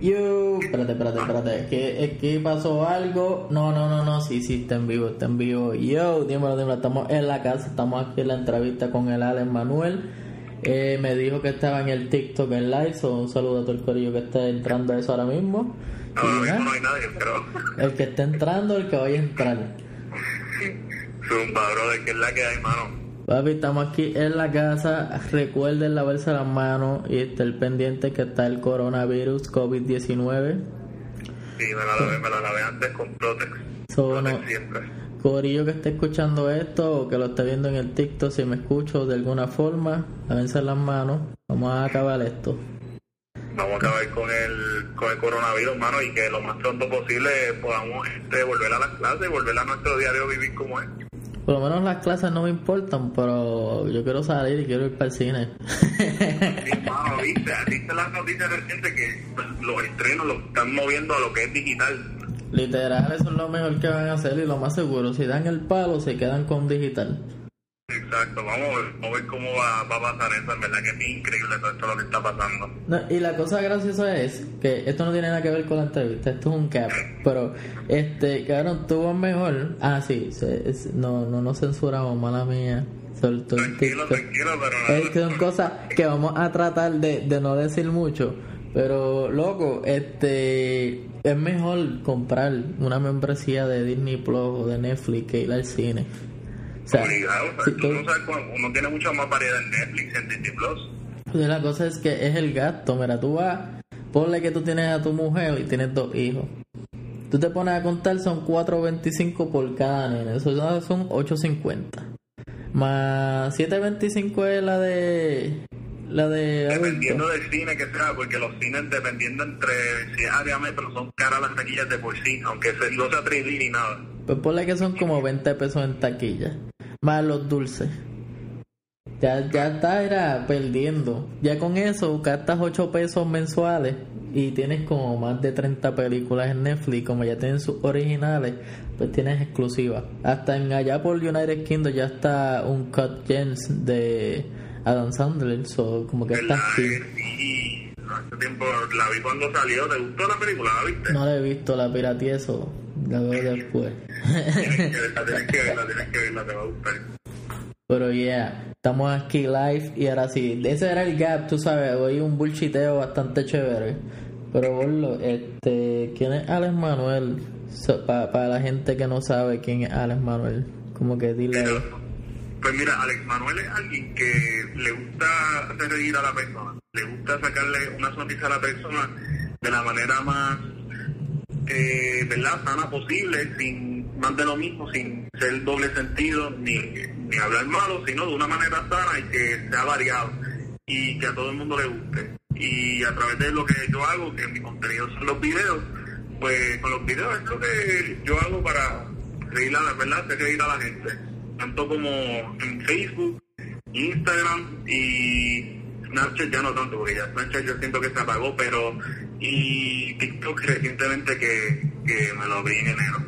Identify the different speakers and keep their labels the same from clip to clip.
Speaker 1: Yo, espérate, espérate, espérate. ¿Qué, es que pasó algo? No, no, no, no. Sí, sí, está en vivo, está en vivo. Yo, dímelo, dímelo. Estamos en la casa, estamos aquí en la entrevista con el Alex Manuel. Eh, me dijo que estaba en el TikTok en live. So, un saludo a todo el corillo que está entrando a eso ahora mismo.
Speaker 2: No, ahora mismo no hay nadie, pero.
Speaker 1: El que está entrando, el que vaya a entrar.
Speaker 2: Zumba, brother, que es la que hay, mano.
Speaker 1: Papi, estamos aquí en la casa. Recuerden lavarse las manos y estar pendiente que está el coronavirus COVID-19.
Speaker 2: Sí, me la lavé, me la lavé antes con Protex. So, Protex siempre.
Speaker 1: Corillo que esté escuchando esto o que lo esté viendo en el TikTok, si me escucho de alguna forma, lávense las manos. Vamos a acabar esto.
Speaker 2: Vamos a acabar con el, con el coronavirus, hermano, y que lo más pronto posible podamos este, volver a las clases, volver a nuestro diario vivir como es.
Speaker 1: Por lo menos las clases no me importan, pero yo quiero salir y quiero ir para el cine.
Speaker 2: Sí, mano, viste, viste las noticias recientes que pues, los estrenos los están moviendo a lo que es digital.
Speaker 1: Literal, eso es lo mejor que van a hacer y lo más seguro. Si dan el palo, se quedan con digital.
Speaker 2: Exacto, vamos a ver, cómo va, va, a pasar eso, en verdad que es increíble todo esto lo que está pasando.
Speaker 1: y la cosa graciosa es que esto no tiene nada que ver con la entrevista, esto es un cap, pero este, cabrón, tuvo mejor, ah sí, no, no nos censuramos, mala mía.
Speaker 2: tranquilo, tranquilo, pero
Speaker 1: Es que son cosas que vamos a tratar de, de no decir mucho. Pero, loco, este es mejor comprar una membresía de Disney Plus o de Netflix que ir al cine.
Speaker 2: Uno, tiene mucha más variedad en Netflix, en Disney Plus. Pues
Speaker 1: la cosa es que es el gasto. Mira, tú vas, ponle que tú tienes a tu mujer y tienes dos hijos. Tú te pones a contar, son 4.25 por cada nene. Eso son 8.50. Más 7.25 es la de la de
Speaker 2: dependiendo del cine que sea porque los cines dependiendo entre si es área metro son caras las taquillas de por sí aunque no sea 3 ni nada
Speaker 1: pues ponle que son como 20 pesos en taquilla más los dulces ya, ya está era perdiendo ya con eso gastas 8 pesos mensuales y tienes como más de 30 películas en Netflix como ya tienen sus originales pues tienes exclusivas hasta en allá por United Kingdom ya está un cut gens de Adam Sandler, so, como que está
Speaker 2: aquí. Sí, hace tiempo la vi cuando salió. ¿Te gustó la película? ¿La viste?
Speaker 1: No la he visto, la pirateé eso. La veo después.
Speaker 2: que que te va a gustar.
Speaker 1: Pero yeah, estamos aquí live y ahora sí, ese era el gap, tú sabes, hoy un bullshiteo bastante chévere. Pero bueno, este, ¿quién es Alex Manuel? Para la gente que no sabe quién es Alex Manuel, como que dile...
Speaker 2: Pues mira, Alex Manuel es alguien que le gusta hacer reír a la persona, le gusta sacarle una sonrisa a la persona de la manera más, eh, ¿verdad?, sana posible, sin más de lo mismo, sin ser doble sentido, ni, ni hablar malo, sino de una manera sana y que sea variado y que a todo el mundo le guste. Y a través de lo que yo hago, que mi contenido son los videos, pues con los videos es lo que yo hago para reír a la verdad, reír a la gente tanto como en Facebook, Instagram y Snapchat ya no tanto, porque ya Snapchat yo siento que se apagó, pero y TikTok recientemente que, que me lo abrí en enero.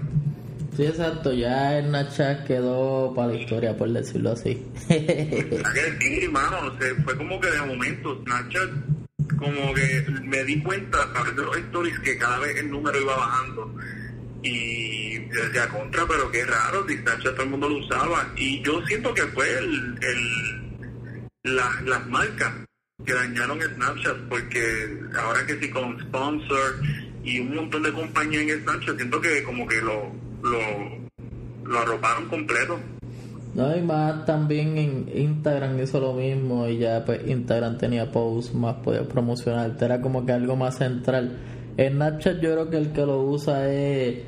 Speaker 1: Sí, exacto, ya Snapchat quedó para la historia, por decirlo así.
Speaker 2: sí, hermano, fue como que de momento Snapchat, como que me di cuenta a través de los stories que cada vez el número iba bajando y yo decía contra pero qué raro si Snapchat todo el mundo lo usaba y yo siento que fue el, el las marcas que dañaron Snapchat porque ahora que sí con sponsor y un montón de compañías en Snapchat siento que como que lo lo, lo arroparon completo
Speaker 1: no, y más también en Instagram hizo lo mismo y ya pues Instagram tenía posts más podía promocionar, era como que algo más central. En Snapchat yo creo que el que lo usa es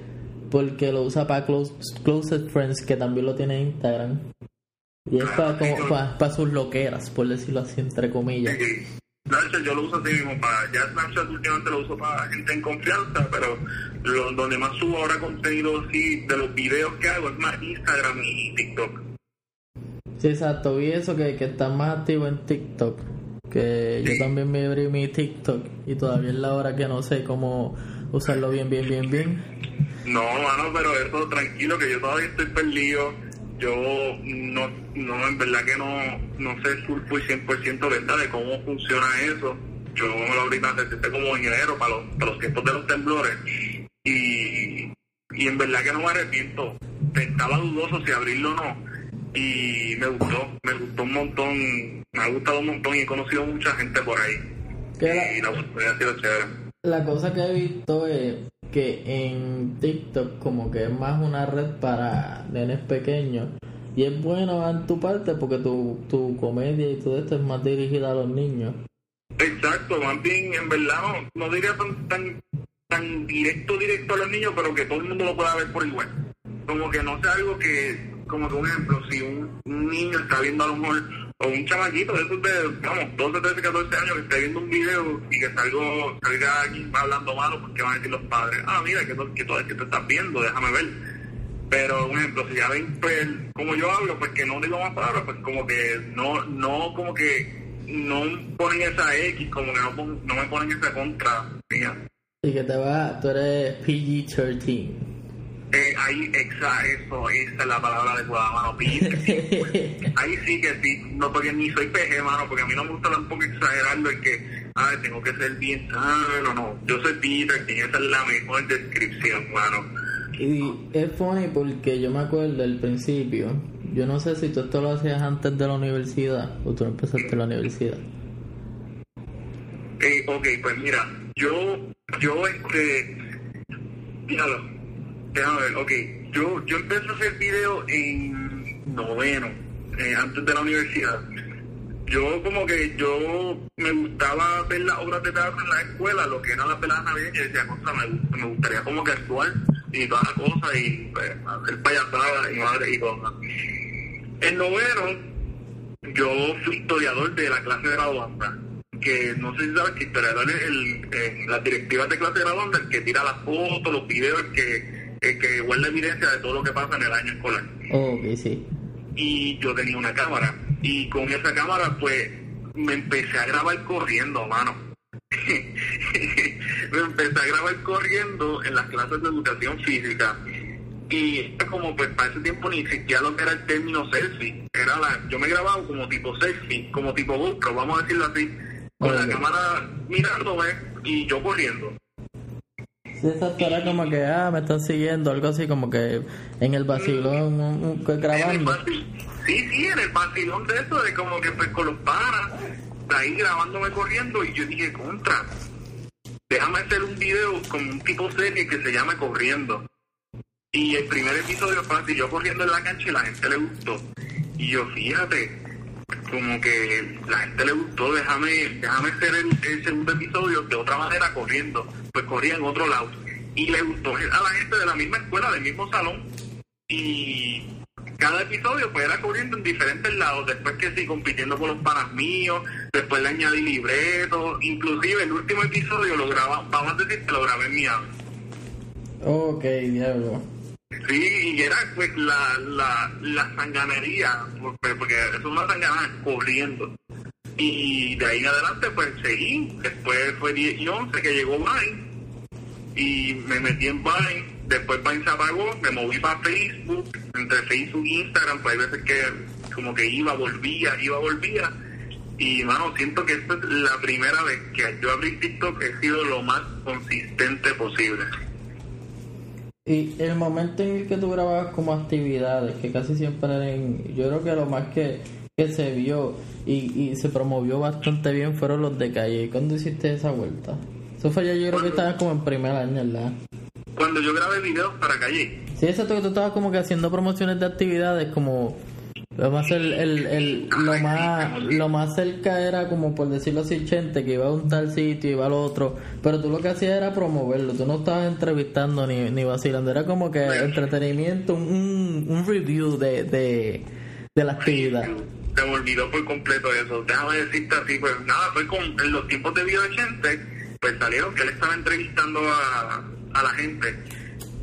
Speaker 1: porque lo usa para close, Closest Friends, que también lo tiene en Instagram. Y es para, como, para, sus loqueras, por decirlo así, entre comillas.
Speaker 2: Snapchat yo lo uso así mismo para, ya Snapchat últimamente lo uso para gente en confianza, pero lo, donde más subo ahora contenido así de los videos que hago es más Instagram y TikTok.
Speaker 1: Sí, exacto, vi eso que, que está más activo en TikTok. Que yo también me abrí mi TikTok y todavía es la hora que no sé cómo usarlo bien, bien, bien, bien.
Speaker 2: No, mano, pero eso tranquilo, que yo todavía estoy perdido. Yo no, no en verdad que no, no sé full 100% verdad de cómo funciona eso. yo lo abrí más reciente como en enero para los, para los tiempos de los temblores y, y en verdad que no me arrepiento. Estaba dudoso si abrirlo o no y me gustó, me gustó un montón, me ha gustado un montón y he conocido mucha gente por ahí. Y la chévere.
Speaker 1: La cosa que he visto es que en TikTok como que es más una red para nenes pequeños y es bueno en tu parte porque tu, tu comedia y todo esto es más dirigida a los niños.
Speaker 2: Exacto, más bien, en verdad, no, diría tan, tan, tan directo, directo a los niños, pero que todo el mundo lo pueda ver por igual. Como que no sea algo que, como que un ejemplo, si un, un niño está viendo a lo mejor, o un chamaquito de esos de, vamos, 12, 13, 14 años que esté viendo un video y que salgo, salga alguien hablando malo, ¿qué van a decir los padres? Ah, mira, que, que todo es que te estás viendo, déjame ver. Pero, un ejemplo, si ya ven, pues, como yo hablo, pues que no digo más palabras, pues como que no, no, como que no ponen esa X, como que no, pon- no me ponen esa contra. mía.
Speaker 1: Y que te va, tú eres PG-13.
Speaker 2: Eh, ahí, exa, eso, esa es la palabra adecuada, mano. Ahí sí que sí, no, porque ni soy PG, mano, porque a mí no me gusta tampoco exagerarlo, es que, ay, tengo que ser bien sano, no, yo soy Peter, que esa es la mejor descripción, mano.
Speaker 1: y es funny porque yo me acuerdo al principio, yo no sé si tú esto lo hacías antes de la universidad o tú empezaste la universidad.
Speaker 2: Eh, ok, pues mira, yo, yo, este, dígalo, déjame ver, ok, yo, yo empecé a hacer video en noveno, eh, antes de la universidad. Yo como que yo me gustaba ver las obras de teatro en la escuela, lo que eran las veladas navideñas, y decía, cosa, me, me gustaría como que actuar y todas las cosas, y pues, hacer payasadas y madre y cosas. En noveno, yo fui historiador de la clase de graduanda, que no sé si sabes que historiador es el, eh, las directivas de clase de graduanda, el que tira las fotos, los videos, el que, el que guarda evidencia de todo lo que pasa en el año escolar.
Speaker 1: Oh, sí.
Speaker 2: Y yo tenía una cámara, y con esa cámara pues me empecé a grabar corriendo, mano. me empecé a grabar corriendo en las clases de educación física y como pues para ese tiempo ni siquiera lo que era el término selfie era la yo me grababa como tipo selfie como tipo GoPro vamos a decirlo así con la cámara mirándome y yo corriendo
Speaker 1: Exacto, era como que, ah, me están siguiendo, algo así como que en el vacilón, un- un- grabando.
Speaker 2: vacil- sí sí en el vacilón de eso de como que pues con los panas ahí grabándome corriendo y yo dije contra déjame hacer un video como un tipo serie que se llame corriendo Y el primer episodio fue así, yo corriendo en la cancha y la gente le gustó. Y yo, fíjate, como que la gente le gustó, déjame, déjame hacer el, el segundo episodio de otra manera corriendo. Pues corría en otro lado. Y le gustó a la gente de la misma escuela, del mismo salón. Y cada episodio pues era corriendo en diferentes lados. Después que sí, compitiendo con los panas míos. Después le añadí libretos. Inclusive el último episodio lo grababa, vamos a decir que lo grabé en Miami.
Speaker 1: Ok, diablo.
Speaker 2: Sí, y era pues la, la, la sanganería, porque, porque eso es una sanganada corriendo. Y de ahí en adelante pues seguí, después fue 10 y 11 que llegó Vine, y me metí en Vine, después Vine se apagó, me moví para Facebook, entre Facebook e Instagram, pues hay veces que como que iba, volvía, iba, volvía. Y mano, siento que esta es la primera vez que yo abrí TikTok he sido lo más consistente posible.
Speaker 1: Y el momento en el que tú grababas como actividades, que casi siempre eran, yo creo que lo más que, que se vio y, y se promovió bastante bien fueron los de calle. ¿Cuándo hiciste esa vuelta? Eso fue ya yo creo que estabas como en primer año, ¿verdad?
Speaker 2: Cuando yo grabé videos para Calle,
Speaker 1: Sí, exacto, que tú estabas como que haciendo promociones de actividades como... A hacer el, el, lo más lo más cerca era como por decirlo así gente que iba a un tal sitio iba al otro pero tú lo que hacías era promoverlo tú no estabas entrevistando ni, ni vacilando era como que entretenimiento un, un review de, de, de la actividad
Speaker 2: se me olvidó por completo eso. Déjame decirte así, pues nada, fue con en los tiempos de video de gente, pues salieron que él estaba entrevistando a, a la gente.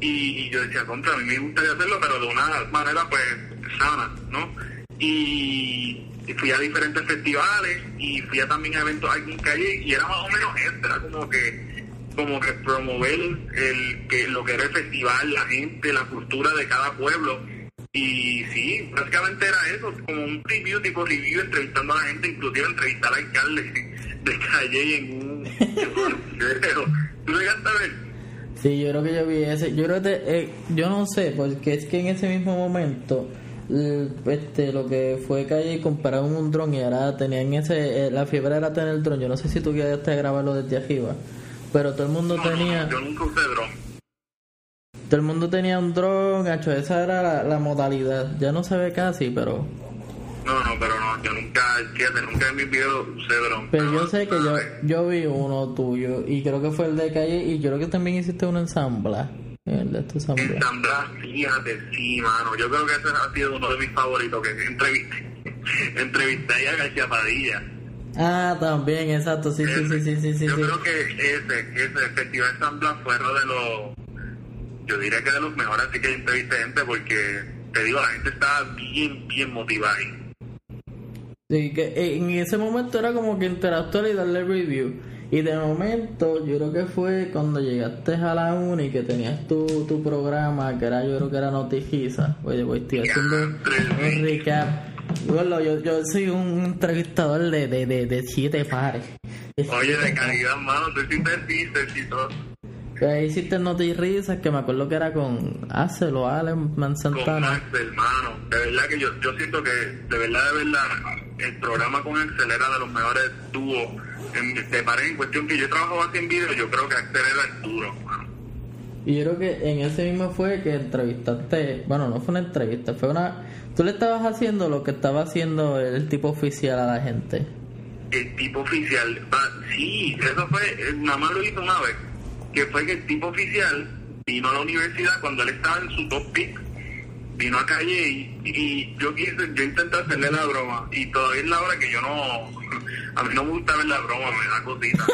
Speaker 2: Y, y yo decía, contra, a mí me gustaría hacerlo, pero de una manera pues ¿no? Y, fui a diferentes festivales y fui a también a eventos aquí en calle y era más o menos eso, era como que como que promover el que lo que era el festival, la gente, la cultura de cada pueblo. Y sí, básicamente era eso, como un review, tipo review, entrevistando a la gente, inclusive entrevistar al alcalde de calle en un, ¿Tú llegaste a ver?
Speaker 1: Sí, yo creo que yo vi ese. Yo creo que eh, yo no sé, porque es que en ese mismo momento este lo que fue calle y compararon un dron y ahora tenían ese eh, la fiebre era tener el dron. Yo no sé si tú quedaste a grabarlo desde arriba, pero todo el mundo tenía
Speaker 2: yo nunca usé dron.
Speaker 1: Todo el mundo tenía un dron, gacho, esa era la, la modalidad. Ya no se ve casi, pero
Speaker 2: no, no, pero no, yo nunca, fíjate, nunca en mis videos usé dron.
Speaker 1: Pero yo sé que yo, yo vi uno tuyo y creo que fue el de calle y creo que también hiciste un ensambla. El de ensambla.
Speaker 2: Ensambla, fíjate, sí, mano. Yo creo que ese ha sido uno de mis favoritos que entrevisté. entrevisté a García Padilla.
Speaker 1: Ah, también, exacto, sí, sí, sí, sí, sí,
Speaker 2: Yo
Speaker 1: sí.
Speaker 2: creo que ese, ese Festival Ensambla fue uno de los, yo diría que de los mejores así que entrevisté gente porque, te digo, la gente estaba bien, bien motivada ahí.
Speaker 1: Sí, que en ese momento era como que interactuar y darle review. Y de momento, yo creo que fue cuando llegaste a la uni que tenías tu, tu programa, que era yo creo que era Notigiza. Oye, pues estoy haciendo un recap. Bueno, yo, yo soy un entrevistador de, de, de, de siete pares.
Speaker 2: Oye, de calidad, mano, tú hiciste el y todo.
Speaker 1: Ahí hiciste Notirisas, que me acuerdo que era con Axel o Alan Santana.
Speaker 2: Con Axel, hermano. De verdad que yo, yo siento que, de verdad, de verdad, el programa con Axel era de los mejores dúos en, de pared en cuestión que yo trabajo así en video, yo creo que Axel era el duro,
Speaker 1: Y yo creo que en ese mismo fue que entrevistaste, bueno, no fue una entrevista, fue una... Tú le estabas haciendo lo que estaba haciendo el tipo oficial a la gente.
Speaker 2: El tipo oficial, sí, eso fue, nada más lo hizo una vez, que fue que el tipo oficial vino a la universidad cuando él estaba en su top pick vino a calle y, y yo quise, yo intenté hacerle la broma y todavía es la hora que yo no, a mí no me gusta ver la broma, me da cosita.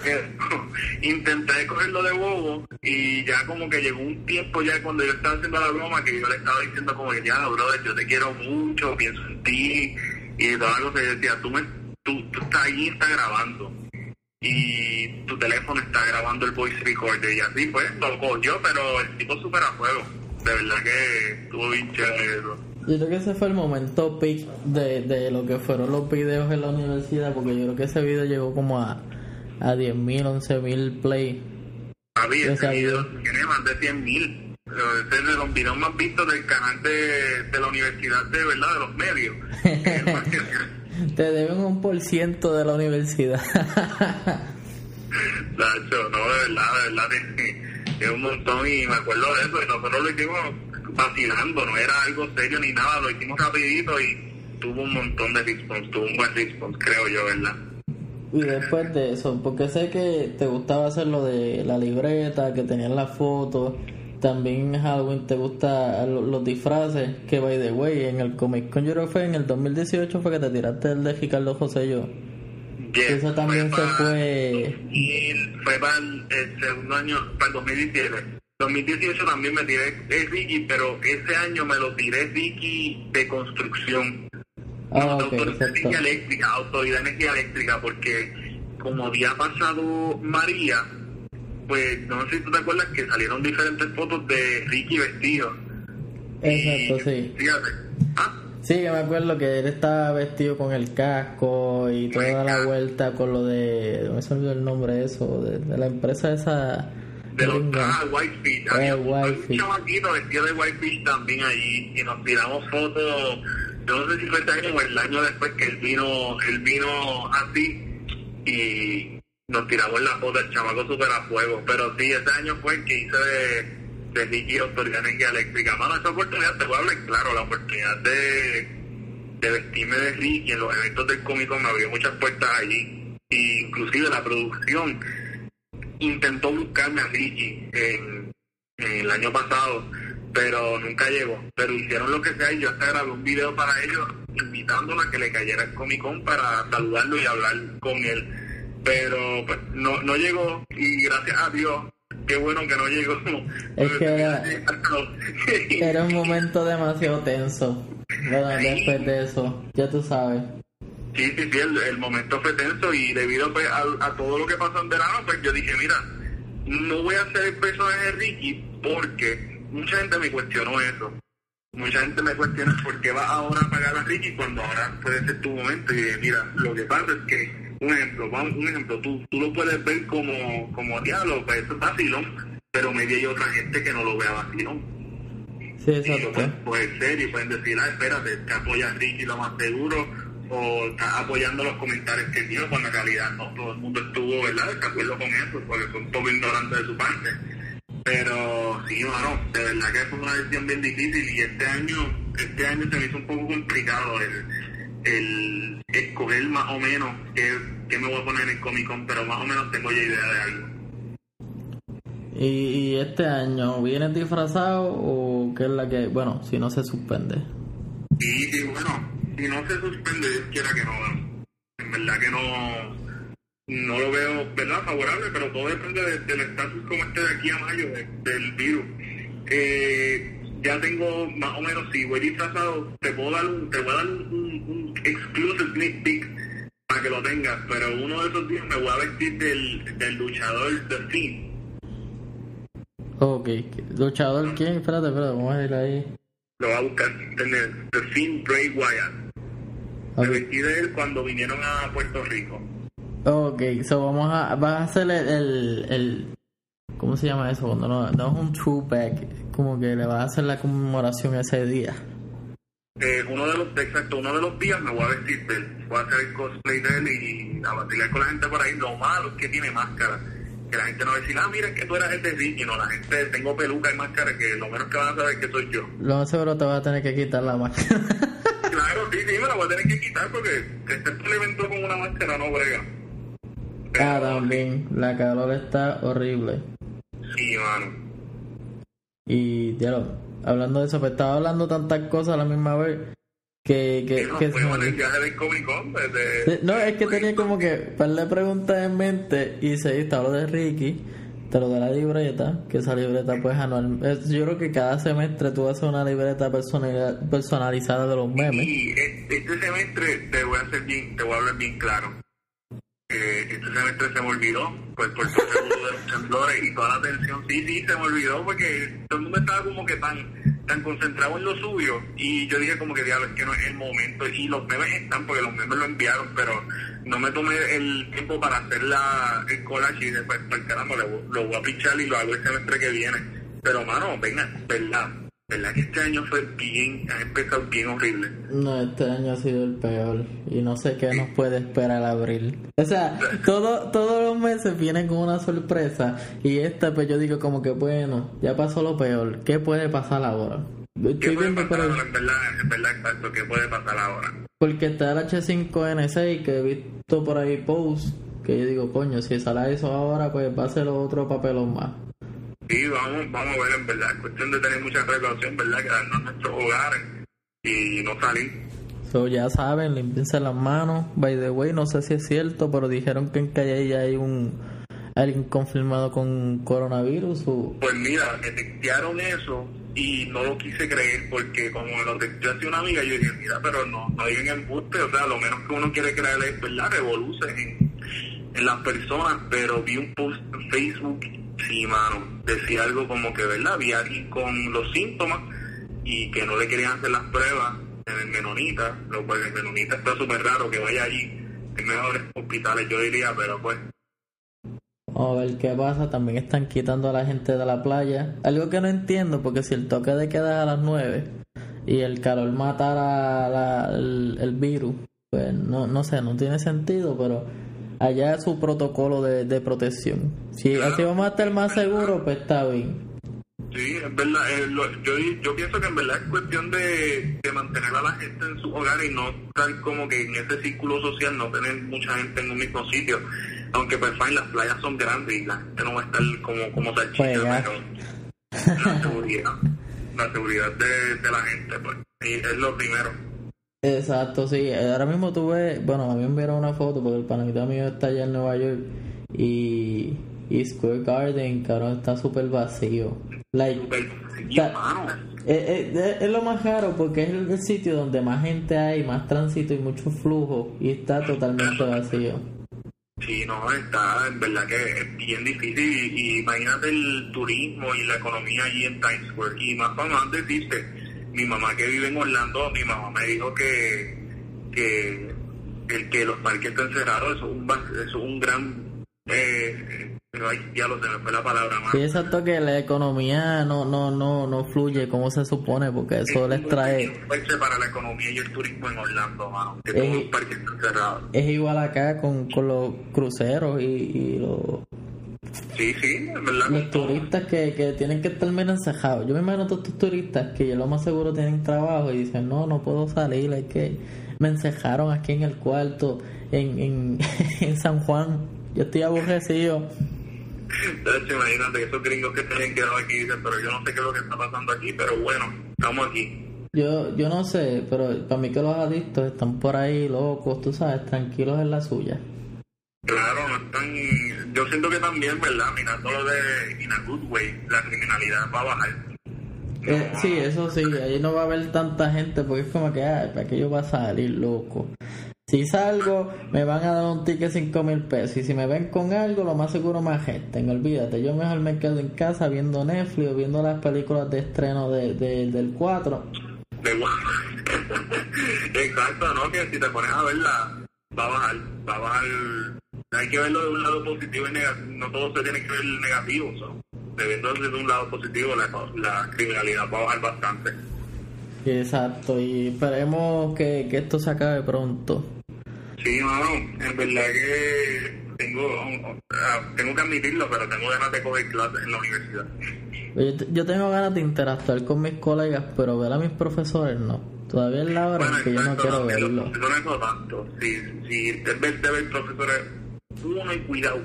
Speaker 2: intenté cogerlo de bobo y ya como que llegó un tiempo ya cuando yo estaba haciendo la broma que yo le estaba diciendo como que ya, brother, yo te quiero mucho, pienso en ti y la cosa y decía, tú, me, tú, tú estás ahí, estás grabando y tu teléfono está grabando el voice recorder y así pues, lo cogió, pero el tipo supera a fuego de verdad que estuvo bien chévere.
Speaker 1: Yo creo que ese fue el momento peak de, de lo que fueron los videos en la universidad, porque yo creo que ese video llegó como a, a 10.000, 11.000 play.
Speaker 2: Había ese video tiene más de 100.000. Ese es de los videos más vistos del canal de, de la universidad, de verdad, de los medios.
Speaker 1: Te deben un por ciento de la universidad.
Speaker 2: Nacho, no, de verdad, de verdad, es un montón y me acuerdo de eso y nosotros lo hicimos vacilando, no era algo serio ni nada, lo hicimos rapidito y tuvo un montón de response, tuvo un buen response, creo yo, ¿verdad?
Speaker 1: Y después de eso, porque sé que te gustaba hacer lo de la libreta, que tenían las fotos, también Halloween te gusta los, disfraces, que by the way, en el Comic Con yo fue en el 2018 fue que te tiraste el de Ricardo José yo. eso también se fue...
Speaker 2: fue para el, segundo año, para el 2017. 2018 también me tiré el Ricky, pero ese año me lo tiré Ricky de construcción.
Speaker 1: Ah, okay,
Speaker 2: autoridad, energía eléctrica, autoridad energía eléctrica, porque como había pasado María, pues no sé si tú te acuerdas que salieron diferentes fotos de Ricky vestido.
Speaker 1: Exacto, sí.
Speaker 2: Fíjate. ¿Ah?
Speaker 1: Sí, que me acuerdo que él estaba vestido con el casco y toda la vuelta con lo de. No me olvidó el nombre de eso, de, la empresa esa.
Speaker 2: De los ah, Whitefish. Había un chamaquito vestido de Whitefish también allí y nos tiramos fotos. Yo no sé si fue este año o el año después que él vino, él vino así y nos tiramos la foto, el chamaco super a fuego. Pero sí, ese año fue el que hice de, de Ricky Autoridad Energía Eléctrica. Mano, esa oportunidad, te voy a hablar claro, la oportunidad de, de vestirme de Ricky en los eventos del cómico me abrió muchas puertas allí. Y inclusive la producción intentó buscarme a Ricky en, el año pasado, pero nunca llegó. Pero hicieron lo que sea y yo hasta grabé un video para ellos invitándolo a que le cayera el Comic Con para saludarlo y hablar con él pero pues, no, no llegó y gracias a Dios, qué bueno que no llegó.
Speaker 1: Es que era, era un momento demasiado tenso. Bueno, después de eso, ya tú sabes.
Speaker 2: Sí, sí, sí, el, momento fue tenso y debido pues, a, todo lo que pasó en verano, pues yo dije, mira, no voy a hacer el personaje de Ricky porque mucha gente me cuestionó eso. Mucha gente me cuestiona por qué va ahora a pagar a Ricky cuando ahora puede ser tu momento. Y dije, mira, lo que pasa es que un ejemplo, vamos, un ejemplo, tú, tú lo puedes ver como, como diablo, pues eso es vacilón, pero maybe hay otra gente que no lo vea vacilón.
Speaker 1: Sí,
Speaker 2: Y lo
Speaker 1: exacto.
Speaker 2: pueden coger serio y pueden decir, ah, espérate, te apoya a Ricky lo más seguro, o está apoyando los comentarios que dio, cuando en realidad no todo el mundo estuvo, ¿verdad?, de acuerdo con eso, porque fue un poco ignorante de su parte. Pero sí, mano, de verdad que fue una decisión bien difícil y este año, este año se me hizo un poco complicado el, el escoger más o menos qué, qué me voy a poner en el Comic Con, pero más o menos tengo ya idea de algo.
Speaker 1: ¿Y, y este año vienes disfrazado o qué es la que.? Bueno, si no se suspende.
Speaker 2: Y, y bueno, si no se suspende, Dios quiera que no. En verdad que no no lo veo, ¿verdad? Favorable, pero todo depende de- del estatus como esté de aquí a mayo de- del virus. Eh, ya tengo más o menos, si voy disfrazado, te puedo dar un, te voy a dar un, exclusive sneak peek para que lo tengas, pero uno de esos días me voy a vestir del, del luchador The Fiend.
Speaker 1: Ok, luchador, ¿quién? Espérate, espérate, vamos a ir ahí.
Speaker 2: Lo voy a buscar en internet. The Fiend Bray Wyatt. Me
Speaker 1: Ok,
Speaker 2: vestí de él cuando vinieron a Puerto Rico.
Speaker 1: okay so vamos a. Vas a hacer el, el, el- ¿Cómo se llama eso? Cuando no, es un throwback, como que le vas a hacer la conmemoración ese día.
Speaker 2: Eh, uno de los exacto uno de los días me voy a vestir de él voy a hacer el cosplay de él y a vacilar con la gente por ahí lo malo es que tiene máscara que la gente no va a decir ah mira es que tú eras el de Ricky no la gente tengo peluca y máscara que lo menos que van a saber es que soy yo
Speaker 1: Lo más seguro te vas a tener que quitar la máscara.
Speaker 2: sí sí me la voy a tener que quitar porque el evento con una máscara no brega
Speaker 1: ah, también. La calor está horrible.
Speaker 2: sí mano
Speaker 1: Y, diablo, hablando de eso, pues estaba hablando tantas cosas a la misma vez que. que,
Speaker 2: no,
Speaker 1: que
Speaker 2: el viaje del Comic Con desde
Speaker 1: No, es que tenía como que par de preguntas en mente y se está lo de Ricky, está lo de la libreta, que esa libreta pues anual. Yo creo que cada semestre tú haces una libreta personal- personalizada de los memes.
Speaker 2: Y e- este semestre te voy a hacer bien, te voy a hablar bien claro. Eh, este semestre se me olvidó, pues por todo el de los temblores y toda la tensión, sí, sí, se me olvidó porque todo el mundo estaba como que tan tan concentrado en lo suyo y yo dije como que diablo, es que no es el momento y los memes están porque los memes lo enviaron, pero no me tomé el tiempo para hacer la, el collage y después, pues caramba, lo, lo voy a pichar y lo hago el semestre que viene. Pero mano, venga, verdad, verdad que este año fue bien, ha empezado bien horrible.
Speaker 1: No, este año ha sido el peor y no sé qué nos puede esperar abril. O sea, todo, todos los meses vienen con una sorpresa y esta pues yo digo como que bueno, ya pasó lo peor, ¿qué puede pasar ahora?
Speaker 2: ¿Qué
Speaker 1: Estoy
Speaker 2: puede
Speaker 1: viendo
Speaker 2: pasar ahora? En verdad, en verdad, exacto, ¿qué puede pasar ahora?
Speaker 1: Porque está el H5N6 que he visto por ahí post que yo digo, coño, si sale eso ahora, pues va a ser otro papelón más.
Speaker 2: Sí, vamos, vamos a ver, en verdad, es cuestión de tener mucha precaución, ¿verdad? Quedarnos en nuestros hogares y no salir.
Speaker 1: So, ya saben, limpiense las manos. By the way, no sé si es cierto, pero dijeron que en Calle ya hay un alguien confirmado con coronavirus. o-
Speaker 2: Pues mira, me textearon eso y no lo quise creer porque como me lo texteó así una amiga, yo dije, mira, pero no, no digan embuste, o sea, lo menos que uno quiere creer es, ¿verdad? Revoluce en, en las personas, pero vi un post en Facebook, sí, mano, decía algo como que, ¿verdad? Vi a alguien con los síntomas y que no le querían hacer las pruebas en el Menonita, lo cual el Menonita está súper raro que vaya allí, en mejores hospitales, yo diría, pero pues,
Speaker 1: a ver qué pasa. También están quitando a la gente de la playa. Algo que no entiendo, porque si el toque de queda es a las 9 y el calor matara la- el, el virus, pues no, no sé, no tiene sentido, pero allá es su protocolo de, de protección. Si
Speaker 2: Claro.
Speaker 1: así vamos a estar más seguros, pues está bien.
Speaker 2: Sí, es verdad. eh, lo- yo, yo pienso que en verdad es cuestión de, de mantener a la gente en su hogar y no estar como que en ese círculo social, no tener mucha gente en un mismo sitio. Aunque pues fine, las playas son grandes y la gente no va a estar como, como salchicha,
Speaker 1: Juega.
Speaker 2: pero la seguridad, la seguridad de, de la gente, pues, y es lo primero.
Speaker 1: Exacto, sí. Ahora mismo tuve, bueno, a mí me enviaron una foto porque el panamita mío está allá en Nueva York y, y Square Garden, cabrón, está súper vacío. Like,
Speaker 2: sí,
Speaker 1: Ta-
Speaker 2: mano.
Speaker 1: eh, eh, es lo más raro porque es el, sitio donde más gente hay, más tránsito y mucho flujo y está totalmente vacío.
Speaker 2: Sí, no, está, en verdad que es bien difícil y, y imagínate el turismo y la economía allí en Times Square y más cuando antes decirte, mi mamá que vive en Orlando, mi mamá me dijo que, que el que los parques estén cerrados, eso es un, eso es un gran... Eh, pero ay, ya lo se me fue la palabra más.
Speaker 1: Sí, exacto que la economía no, no, no, no fluye como se supone, porque eso les trae...
Speaker 2: para la economía y el turismo en Orlando, mano. Que
Speaker 1: Eh,
Speaker 2: todos los parques están cerrados.
Speaker 1: Es igual acá con, con los cruceros y, y los,
Speaker 2: Sí, sí, en verdad.
Speaker 1: los turistas que, que tienen que estar menos encejados. Yo me imagino todos estos turistas que yo lo más seguro tienen trabajo y dicen, no, no puedo salir, hay que... Me encejaron aquí en el cuarto, en, en, en San Juan. Yo estoy aborrecido.
Speaker 2: Entonces, imagínate esos gringos que tienen quedado aquí dicen, pero yo no sé qué es lo que está pasando aquí, pero bueno, estamos aquí.
Speaker 1: Yo, yo no sé, pero para mí que los adictos están por ahí locos, tú sabes, tranquilos en la suya.
Speaker 2: Claro, no están... Yo siento que también, ¿verdad? Mirándolo de in a good way, la criminalidad va a bajar.
Speaker 1: Eh, sí, eso sí, ahí no va a haber tanta gente porque es como que, ay, ¿para qué yo voy a salir loco? Si salgo, me van a dar un ticket 5 mil pesos y si me ven con algo, lo más seguro me agesten, olvídate, yo mejor me quedo en casa viendo Netflix o viendo las películas de estreno de, de- del 4.
Speaker 2: De Exacto, ¿no? Que si te pones a verla, va a bajar, va a bajar. Hay que verlo de un lado positivo y negativo. No todo se tiene que ver negativo. So. Debiendo de un lado positivo, la, la criminalidad va a bajar bastante.
Speaker 1: Exacto, y esperemos que, que esto se acabe pronto.
Speaker 2: Sí, mano, en verdad que tengo, tengo que admitirlo, pero tengo ganas de coger clases en la universidad.
Speaker 1: Yo, te- yo tengo ganas de interactuar con mis colegas, pero ver a mis profesores no. Todavía es la hora en que yo no quiero verlo.
Speaker 2: Los profesores no tanto. Si, si en vez de ver profesores, uno y cuidado.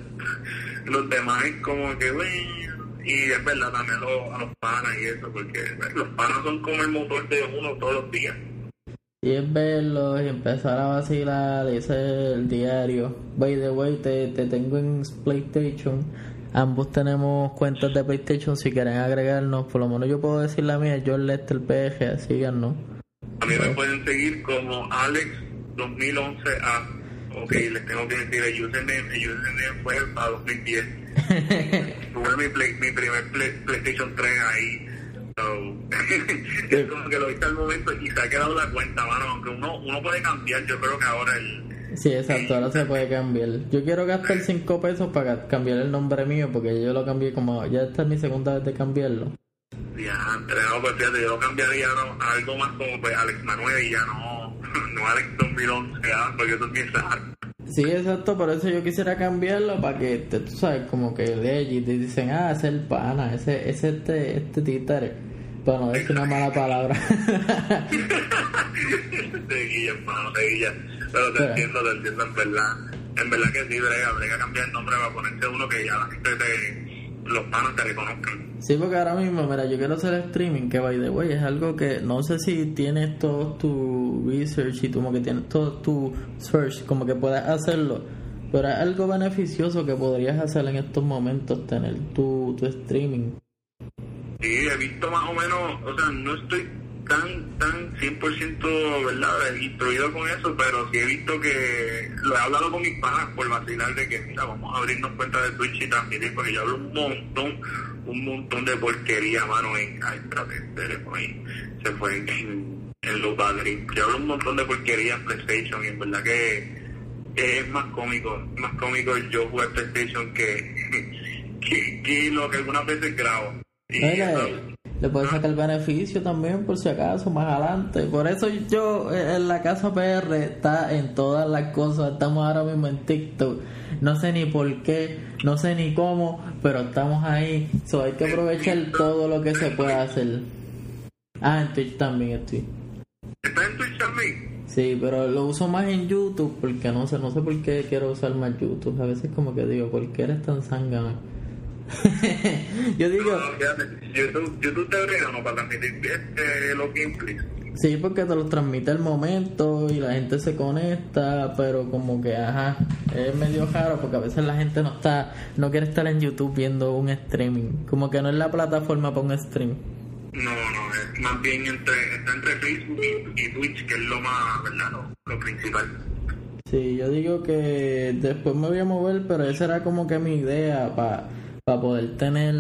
Speaker 2: Los demás es como que, bueno. Y es verdad también lo- a los panas y eso, porque los panas son como el motor de uno todos los días.
Speaker 1: Y es verlos y empezar a vacilar, ese es el diario. By the way, te, te tengo en PlayStation. Ambos tenemos cuentas de PlayStation. Si quieren agregarnos, por lo menos yo puedo decir la mía, John Lester PG, síganos.
Speaker 2: A mí me pueden seguir como Alex2011A. Ok, les tengo que decir el username. El username fue para 2010. Tuve mi, play- mi primer play- PlayStation 3 ahí. So, es como que lo hice al momento y se ha quedado la cuenta, mano. Aunque uno, uno puede cambiar, yo creo que ahora el.
Speaker 1: Sí, exacto, ahora se puede cambiar. Yo quiero gastar 5 pesos para cambiar el nombre mío porque yo lo cambié como. Ya esta es mi segunda vez de cambiarlo.
Speaker 2: Ya, no, pues fíjate, yo lo cambiaría algo más como pues, Alex Manuel y ya no, no Alex 2011, ¿ah? porque eso es bien.
Speaker 1: Sí, exacto, por eso yo quisiera cambiarlo para que, te- tú sabes, como que legit, y dicen, ah, es el pana, ese ese este, este títere. Para no decir una mala palabra.
Speaker 2: de guilla, hermano, de guilla. Pero te
Speaker 1: Pero-
Speaker 2: entiendo, te entiendo, en verdad. En verdad que sí, brega, brega cambiar el nombre para ponerse uno que ya la gente te, los panos te reconozcan.
Speaker 1: Sí, porque ahora mismo, mira, yo quiero hacer streaming, que by the way, es algo que no sé si tienes todo tu research y como que tienes todo tu search, como que puedes hacerlo. Pero es algo beneficioso que podrías hacer en estos momentos, tener tu, tu streaming.
Speaker 2: Sí, he visto más o menos, o sea, no estoy tan, tan 100% ¿verdad? instruido con eso, pero sí he visto que lo he hablado con mis panas por vacilar de que, mira, vamos a abrirnos cuenta de Twitch y transmitir, porque yo hablo un montón, un montón de porquería, mano, en, el teléfono ahí, se fue en, los batteries. Yo hablo un montón de porquería en PlayStation y en verdad que es más cómico, más cómico yo jugar PlayStation que, que, que lo que algunas veces grabo. Y, ¿sabes?
Speaker 1: le puedes sacar beneficio también por si acaso más adelante. Por eso yo eh, en la casa PR está en todas las cosas. Estamos ahora mismo en TikTok. No sé ni por qué, no sé ni cómo, pero estamos ahí. So, hay que aprovechar todo lo que se pueda hacer. Ah, en Twitch también estoy.
Speaker 2: ¿Estás en Twitch también?
Speaker 1: Sí, pero lo uso más en YouTube porque no sé, no sé por qué quiero usar más YouTube. A veces como que digo, ¿por qué eres tan zángano? yo digo,
Speaker 2: No, fíjate, YouTube, YouTube te ¿no? Para transmitir este, los gameplays.
Speaker 1: Sí, porque te los transmite el momento y la gente se conecta, pero como que, ajá, es medio raro porque a veces la gente no está, no quiere estar en YouTube viendo un streaming, como que no es la plataforma para un stream.
Speaker 2: No, no, es más bien entre, está entre Facebook y, Twitch, que es lo más, ¿verdad? Lo, lo principal.
Speaker 1: Sí, yo digo que después me voy a mover, pero esa era como que mi idea para poder tener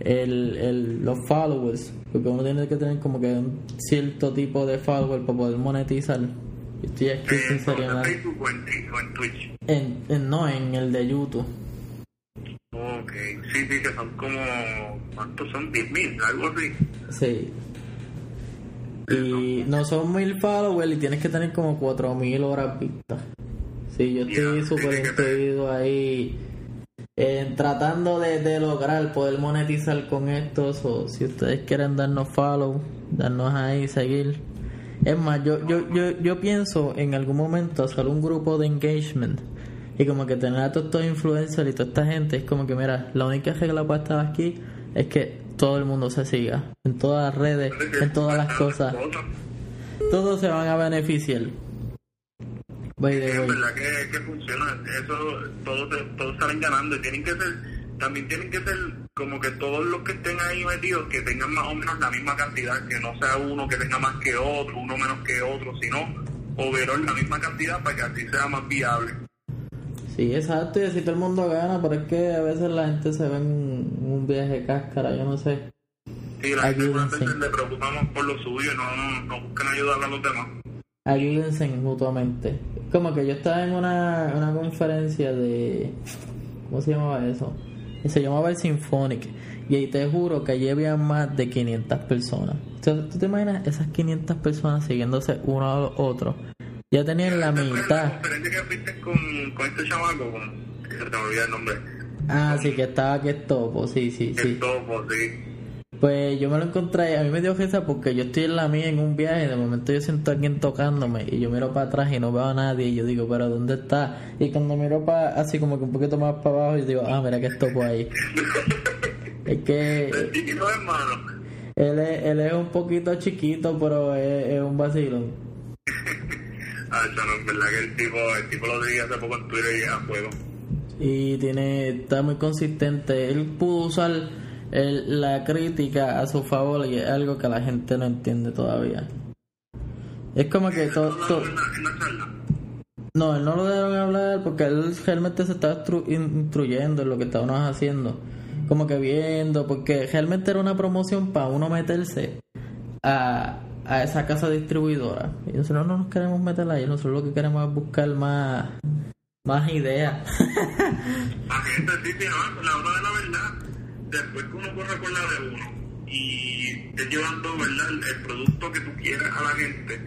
Speaker 1: el, el, los followers, porque uno tiene que tener como que un cierto tipo de followers para poder monetizar. Yo estoy escrito en serio
Speaker 2: ¿En Facebook o en, o en Twitch?
Speaker 1: En, en, no, en el de YouTube.
Speaker 2: Ok, sí, sí, que son como, ¿cuántos son? 10.000, algo así.
Speaker 1: Sí. Y no son mil followers y tienes que tener como 4.000 horas vistas. Sí, yo estoy
Speaker 2: Ya,
Speaker 1: súper ahí en tratando de, lograr poder monetizar con esto. o si ustedes quieren darnos follow, darnos ahí, seguir. Es más, yo, yo, yo, yo pienso en algún momento hacer un grupo de engagement y como que tener a todos estos influencers y toda esta gente. Es como que, mira, la única regla para estar aquí es que todo el mundo se siga en todas las redes, en todas las cosas. Todos se van a beneficiar. By the
Speaker 2: Es
Speaker 1: way.
Speaker 2: verdad que, que funciona, eso todos, todos salen ganando y tienen que ser, también tienen que ser como que todos los que estén ahí metidos que tengan más o menos la misma cantidad, que no sea uno que tenga más que otro, uno menos que otro, sino overall la misma cantidad para que así sea más viable.
Speaker 1: Sí, exacto, y así todo el mundo gana, pero es que a veces la gente se ve en un, viaje de cáscara, yo no sé.
Speaker 2: Sí, la gente le preocupamos por lo suyo y no, no, no buscan ayudar a los demás.
Speaker 1: Ayúdense mutuamente. Como que yo estaba en una, una conferencia de... ¿Cómo se llamaba eso? Se llamaba el Symphonic. Y ahí te juro que allí había más de 500 personas. Sea, ¿Tú te imaginas esas 500 personas siguiéndose uno al otro? Ya tenían la
Speaker 2: ¿Te acuerdas
Speaker 1: mitad.
Speaker 2: Que con, con este chamaco, con, se te me olvida el nombre,
Speaker 1: Ah, sí, que estaba que es topo, sí, sí, sí.
Speaker 2: topo, sí.
Speaker 1: Pues yo me lo encontré, a mí me dio risa porque yo estoy en la mía en un viaje y de momento yo siento a alguien tocándome y yo miro para atrás y no veo a nadie y yo digo, pero ¿dónde está? Y cuando miro para así como que un poquito más para abajo yo digo, ah, mira que estopo ahí. es que
Speaker 2: hermano.
Speaker 1: él es, él es un poquito chiquito, pero es, es un vacilón.
Speaker 2: Ah, no, es verdad que el tipo, el tipo lo dije hace poco en Twitter y a fuego.
Speaker 1: Y tiene, está muy consistente. Él pudo usar el- la crítica a su favor y es algo que la gente no entiende todavía. Es como que todo...
Speaker 2: Charla.
Speaker 1: No, él no lo dejaron hablar porque él realmente se estaba instru- in- instruyendo en lo que estábamos haciendo. Como que viendo, porque realmente era una promoción para uno meterse a, a esa casa distribuidora. Y nosotros no nos queremos meter ahí, nosotros lo que queremos es buscar más, más ideas.
Speaker 2: La gente sí, sí, no, la hora de la verdad, después que uno corre por la de uno y estés llevando, ¿verdad? El, producto que tú quieras a la gente,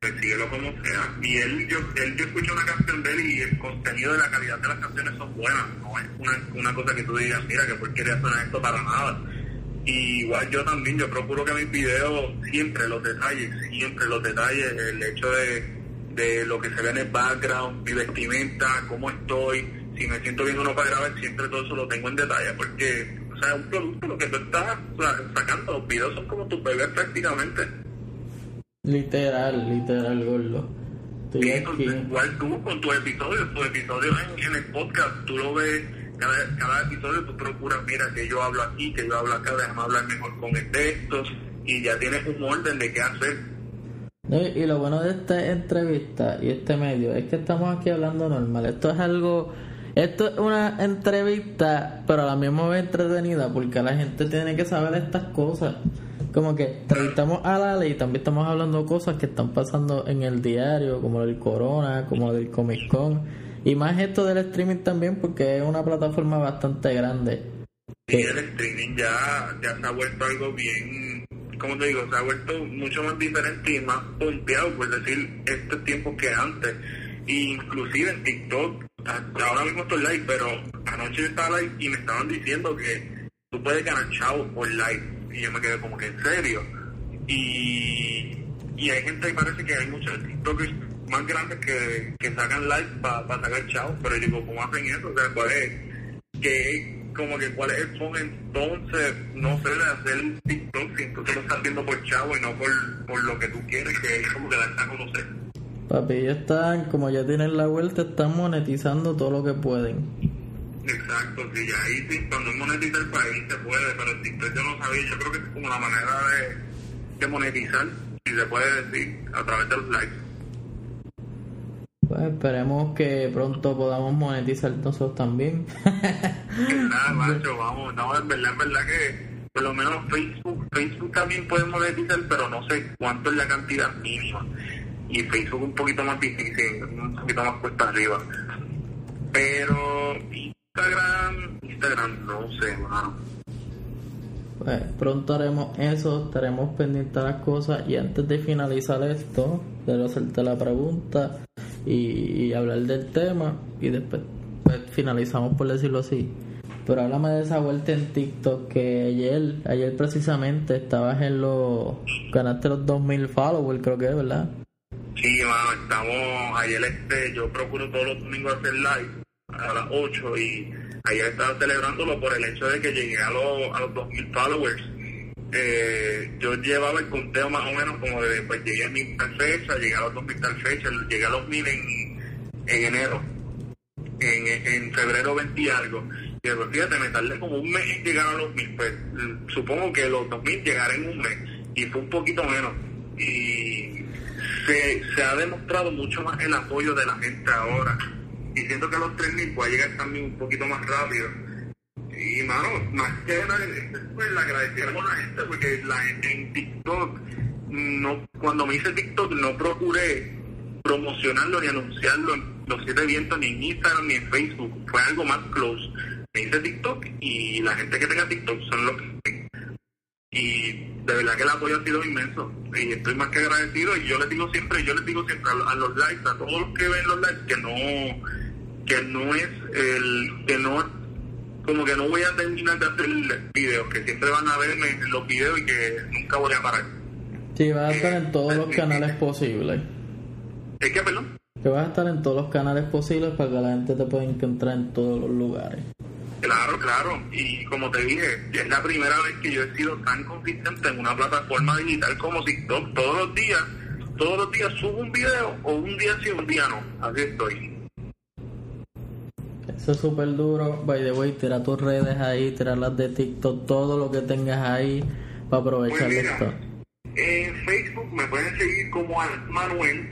Speaker 2: pues como sea. Y él, yo, él, yo escuché una canción de él y el contenido de la calidad de las canciones son buenas, no es una, una cosa que tú digas, mira, que porquería suena esto para nada. Y igual yo también, yo procuro que mis videos, siempre los detalles, siempre los detalles, el hecho de, de lo que se ve en el background, mi vestimenta, cómo estoy, si me siento bien o no para grabar, siempre todo eso lo tengo en detalle, porque, o sea, un producto lo que tú estás o sea, sacando, los videos son como tus bebés prácticamente.
Speaker 1: literal, literal, gordo.
Speaker 2: Igual tú con tus episodios, tus episodios en, en el podcast, tú lo ves, cada, cada episodio tú procuras, mira, que yo hablo aquí, que yo hablo acá, déjame hablar mejor con el texto, y ya tienes un orden de qué hacer.
Speaker 1: Y lo bueno de esta entrevista y este medio es que estamos aquí hablando normal. Esto es algo. Esto es una entrevista, pero a la misma vez entretenida, porque la gente tiene que saber estas cosas. Como que entrevistamos a Lale y también estamos hablando cosas que están pasando en el diario, como del Corona, como del Comic Con. Y más esto del streaming también, porque es una plataforma bastante grande.
Speaker 2: Y el streaming ya, ya se ha vuelto algo bien, como te digo, se ha vuelto mucho más diferente y más pompeado, por decir, estos tiempos que antes. Inclusive en TikTok, ahora mismo estoy live, pero anoche estaba live y me estaban diciendo que tú puedes ganar chavo por live. Y yo me quedé como que en serio. Y, y hay gente que parece que hay muchos TikTokers más grandes que, que sacan live para sacar chavo, pero digo, ¿cómo hacen eso? O sea, ¿cuál es? que como que cuál es el fondo entonces, no sé, de hacer un TikTok si tú lo estás viendo por chavo y no por, por lo que tú quieres, que es como que darte a conocer.
Speaker 1: Papi, ellos están, como ya tienen la vuelta, están monetizando todo lo que pueden.
Speaker 2: Exacto, sí, ya ahí sí, cuando es monetizar el país se puede, pero el TikTok yo no sabía, yo creo que es como la manera de, de monetizar, si se puede decir, a través de los likes.
Speaker 1: Pues esperemos que pronto podamos monetizar nosotros también.
Speaker 2: Nada, macho, vamos, no, en verdad, en verdad que por lo menos Facebook, Facebook también puede monetizar, pero no sé cuánto es la cantidad mínima. Y Facebook un poquito más difícil, un poquito más cuesta arriba. Pero Instagram, Instagram no sé, mano.
Speaker 1: Pues pronto haremos eso, estaremos pendientes de las cosas y antes de finalizar esto, de hacerte la pregunta y, hablar del tema y después pues, finalizamos por decirlo así. Pero háblame de esa vuelta en TikTok que ayer, ayer precisamente estabas en los, ganaste los 2000 followers creo que es, ¿verdad?
Speaker 2: Sí, mano, estamos, ayer este, yo procuro todos los domingos hacer live a las 8 y ayer estaba celebrándolo por el hecho de que llegué a los, a los 2000 followers. Eh, yo llevaba el conteo más o menos como de, pues llegué a mi tal fecha, llegué a los 2000 tal fecha, llegué a los 1000 en, en enero, en, en febrero 20 y algo. Y después, fíjate, me tardé como un mes en llegar a los 1000, pues supongo que los 2000 llegarán en un mes, y fue un poquito menos. Y se, se ha demostrado mucho más el apoyo de la gente ahora. Y siento que a los 3.000 puede llegar también un poquito más rápido. Y, mano, más que nada, pues le agradecemos a la gente, porque la gente en TikTok, no, cuando me hice TikTok, no procuré promocionarlo ni anunciarlo en los siete vientos, ni en Instagram, ni en Facebook. Fue algo más close. Me hice TikTok y la gente que tenga TikTok son los que y de verdad que el apoyo ha sido inmenso y estoy más que agradecido y yo les digo siempre, yo les digo siempre a, los likes, a todos los que ven los likes que no que no es el que no como que no voy a terminar de hacer videos, que siempre van a verme en los videos y que nunca voy a parar.
Speaker 1: Sí, vas a estar en todos los canales posibles.
Speaker 2: ¿Es que, perdón?
Speaker 1: Que vas a estar en todos los canales posibles para que la gente te pueda encontrar en todos los lugares.
Speaker 2: Claro, claro. Y como te dije, es la primera vez que yo he sido tan consistente en una plataforma digital como TikTok. Todos los días, todos los días subo un video o un día sí, un día no. Así estoy.
Speaker 1: Eso es súper duro. By the way, tira tus redes ahí, tira las de TikTok, todo lo que tengas ahí para aprovechar
Speaker 2: pues
Speaker 1: esto.
Speaker 2: En Facebook me pueden seguir como Alex Manuel.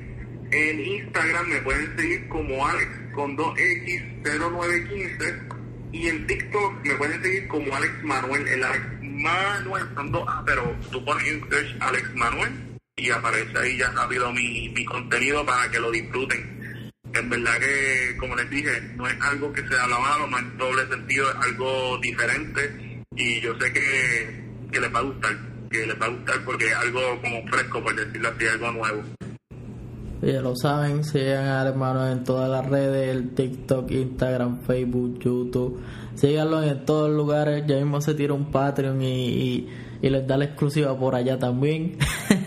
Speaker 2: En Instagram me pueden seguir como Alex con 2X0915 y en TikTok me pueden seguir como Alex Manuel, el Alex Manuel, dos pero tú pones en search Alex Manuel y aparece ahí ya rápido mi, mi contenido para que lo disfruten. En verdad que, como les dije, no es algo que sea malo, no es doble sentido, es algo diferente y yo sé que, que les va a gustar, que les va a gustar porque es algo como fresco, por decirlo así, algo nuevo.
Speaker 1: Ya lo saben, sigan a hermanos en todas las redes, el TikTok, Instagram, Facebook, YouTube. Síganlo en todos los lugares. Ya mismo se tira un Patreon y, y, les da la exclusiva por allá también.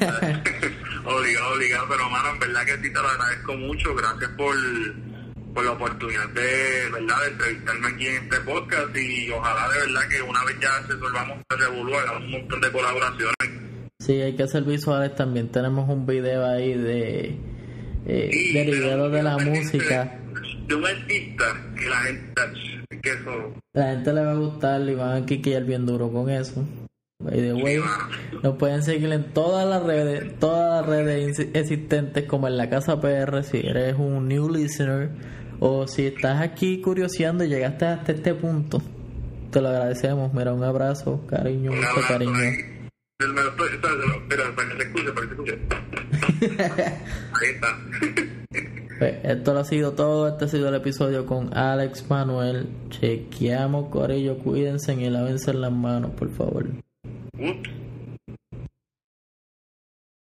Speaker 2: obligado, obligado, pero mano, en verdad que sí te lo agradezco mucho. Gracias por, por la oportunidad de, ¿verdad? de entrevistarme aquí en este podcast y ojalá de verdad que una vez ya se solvamos el revolú, hagamos un montón de colaboraciones.
Speaker 1: Sí, hay que hacer visuales también. Tenemos un video ahí de eh, derivado de la música.
Speaker 2: De un artista que la gente, que eso...
Speaker 1: La gente le va a gustar y van a quiquear bien duro con eso. By the way, nos pueden seguir en todas las redes, todas las redes existentes como en la casa PR si eres un new listener o si estás aquí curioseando y llegaste hasta este punto. Te lo agradecemos, mira, un abrazo, cariño, mucho cariño.
Speaker 2: Espera, para que se escuche, para que se escuche. Ahí está.
Speaker 1: Pues, esto ha sido todo. Este ha sido el episodio con Alex Manuel. Chequeamos, Corillo. Cuídense y lávense las manos, por favor.
Speaker 2: Ups.